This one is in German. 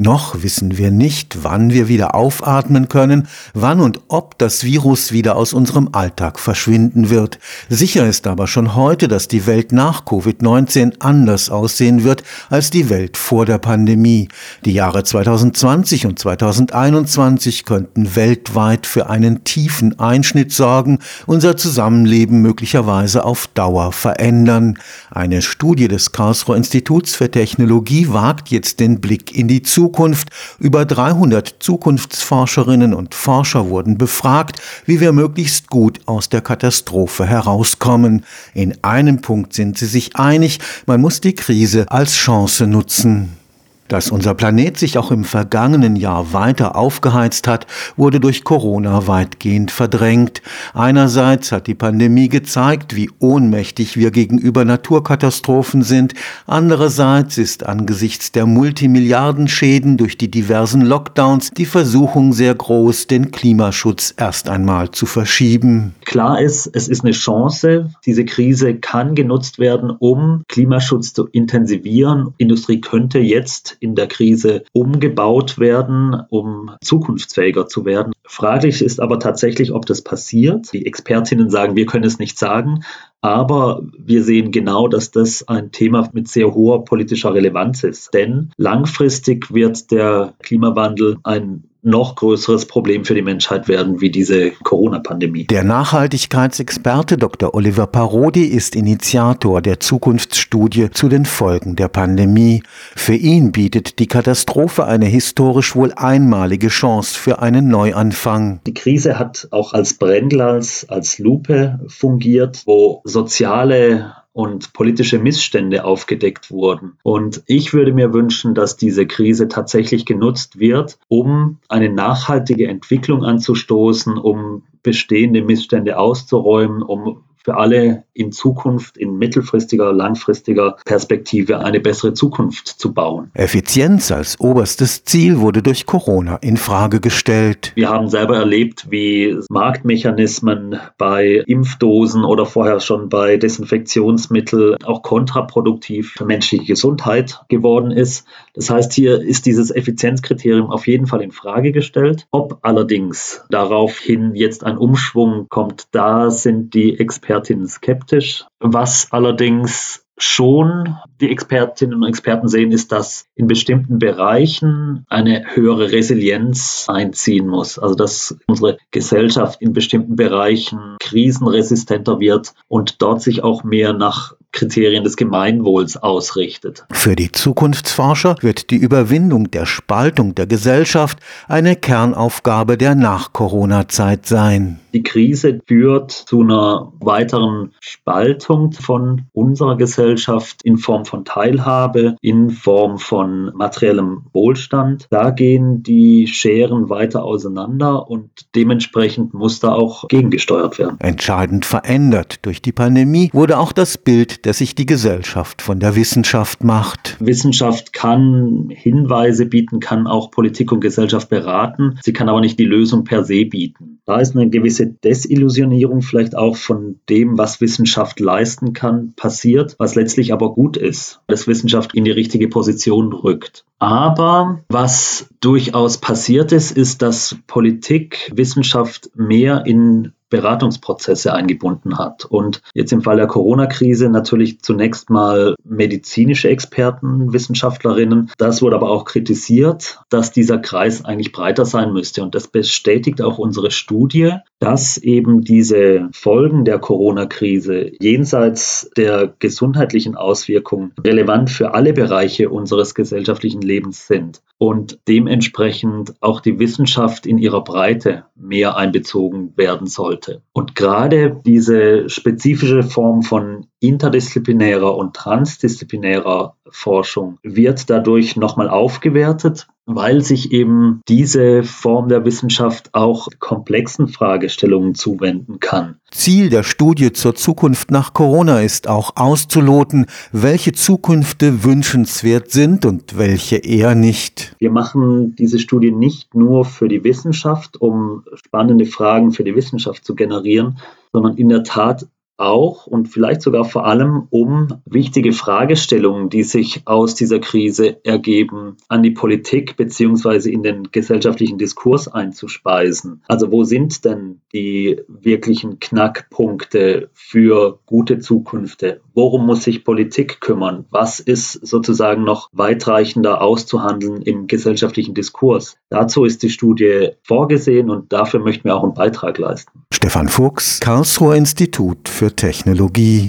Noch wissen wir nicht, wann wir wieder aufatmen können, wann und ob das Virus wieder aus unserem Alltag verschwinden wird. Sicher ist aber schon heute, dass die Welt nach Covid-19 anders aussehen wird als die Welt vor der Pandemie. Die Jahre 2020 und 2021 könnten weltweit für einen tiefen Einschnitt sorgen, unser Zusammenleben möglicherweise auf Dauer verändern. Eine Studie des Karlsruher Instituts für Technologie wagt jetzt den Blick in die Zukunft Zukunft. Über 300 Zukunftsforscherinnen und Forscher wurden befragt, wie wir möglichst gut aus der Katastrophe herauskommen. In einem Punkt sind sie sich einig, man muss die Krise als Chance nutzen. Dass unser Planet sich auch im vergangenen Jahr weiter aufgeheizt hat, wurde durch Corona weitgehend verdrängt. Einerseits hat die Pandemie gezeigt, wie ohnmächtig wir gegenüber Naturkatastrophen sind. Andererseits ist angesichts der Multimilliardenschäden durch die diversen Lockdowns die Versuchung sehr groß, den Klimaschutz erst einmal zu verschieben. Klar ist, es ist eine Chance. Diese Krise kann genutzt werden, um Klimaschutz zu intensivieren. Industrie könnte jetzt in der Krise umgebaut werden, um zukunftsfähiger zu werden. Fraglich ist aber tatsächlich, ob das passiert. Die Expertinnen sagen, wir können es nicht sagen. Aber wir sehen genau, dass das ein Thema mit sehr hoher politischer Relevanz ist. Denn langfristig wird der Klimawandel ein noch größeres Problem für die Menschheit werden wie diese Corona-Pandemie. Der Nachhaltigkeitsexperte Dr. Oliver Parodi ist Initiator der Zukunftsstudie zu den Folgen der Pandemie. Für ihn bietet die Katastrophe eine historisch wohl einmalige Chance für einen Neuanfang. Die Krise hat auch als Brennglas, als Lupe fungiert, wo soziale und politische Missstände aufgedeckt wurden. Und ich würde mir wünschen, dass diese Krise tatsächlich genutzt wird, um eine nachhaltige Entwicklung anzustoßen, um bestehende Missstände auszuräumen, um für alle in Zukunft, in mittelfristiger, langfristiger Perspektive eine bessere Zukunft zu bauen. Effizienz als oberstes Ziel wurde durch Corona in Frage gestellt. Wir haben selber erlebt, wie Marktmechanismen bei Impfdosen oder vorher schon bei Desinfektionsmitteln auch kontraproduktiv für menschliche Gesundheit geworden ist. Das heißt, hier ist dieses Effizienzkriterium auf jeden Fall in Frage gestellt. Ob allerdings daraufhin jetzt ein Umschwung kommt, da sind die Experten Expertinnen skeptisch. Was allerdings schon die Expertinnen und Experten sehen, ist, dass in bestimmten Bereichen eine höhere Resilienz einziehen muss. Also dass unsere Gesellschaft in bestimmten Bereichen krisenresistenter wird und dort sich auch mehr nach Kriterien des Gemeinwohls ausrichtet. Für die Zukunftsforscher wird die Überwindung der Spaltung der Gesellschaft eine Kernaufgabe der Nach-Corona-Zeit sein. Die Krise führt zu einer weiteren Spaltung von unserer Gesellschaft in Form von Teilhabe, in Form von materiellem Wohlstand. Da gehen die Scheren weiter auseinander und dementsprechend muss da auch gegengesteuert werden. Entscheidend verändert durch die Pandemie wurde auch das Bild das sich die Gesellschaft von der Wissenschaft macht. Wissenschaft kann Hinweise bieten, kann auch Politik und Gesellschaft beraten. Sie kann aber nicht die Lösung per se bieten. Da ist eine gewisse Desillusionierung vielleicht auch von dem, was Wissenschaft leisten kann, passiert, was letztlich aber gut ist, dass Wissenschaft in die richtige Position rückt. Aber was durchaus passiert ist, ist, dass Politik Wissenschaft mehr in Beratungsprozesse eingebunden hat. Und jetzt im Fall der Corona-Krise natürlich zunächst mal medizinische Experten, Wissenschaftlerinnen. Das wurde aber auch kritisiert, dass dieser Kreis eigentlich breiter sein müsste. Und das bestätigt auch unsere Studie, dass eben diese Folgen der Corona-Krise jenseits der gesundheitlichen Auswirkungen relevant für alle Bereiche unseres gesellschaftlichen Lebens sind und dementsprechend auch die Wissenschaft in ihrer Breite mehr einbezogen werden sollte. Und gerade diese spezifische Form von interdisziplinärer und transdisziplinärer Forschung wird dadurch nochmal aufgewertet, weil sich eben diese Form der Wissenschaft auch komplexen Fragestellungen zuwenden kann. Ziel der Studie zur Zukunft nach Corona ist auch auszuloten, welche Zukünfte wünschenswert sind und welche eher nicht. Wir machen diese Studie nicht nur für die Wissenschaft, um spannende Fragen für die Wissenschaft zu generieren, sondern in der Tat auch und vielleicht sogar vor allem um wichtige Fragestellungen, die sich aus dieser Krise ergeben, an die Politik beziehungsweise in den gesellschaftlichen Diskurs einzuspeisen. Also wo sind denn die wirklichen Knackpunkte für gute Zukünfte? Worum muss sich Politik kümmern? Was ist sozusagen noch weitreichender auszuhandeln im gesellschaftlichen Diskurs? Dazu ist die Studie vorgesehen und dafür möchten wir auch einen Beitrag leisten. Stefan Fuchs, Karlsruher Institut für Technologie.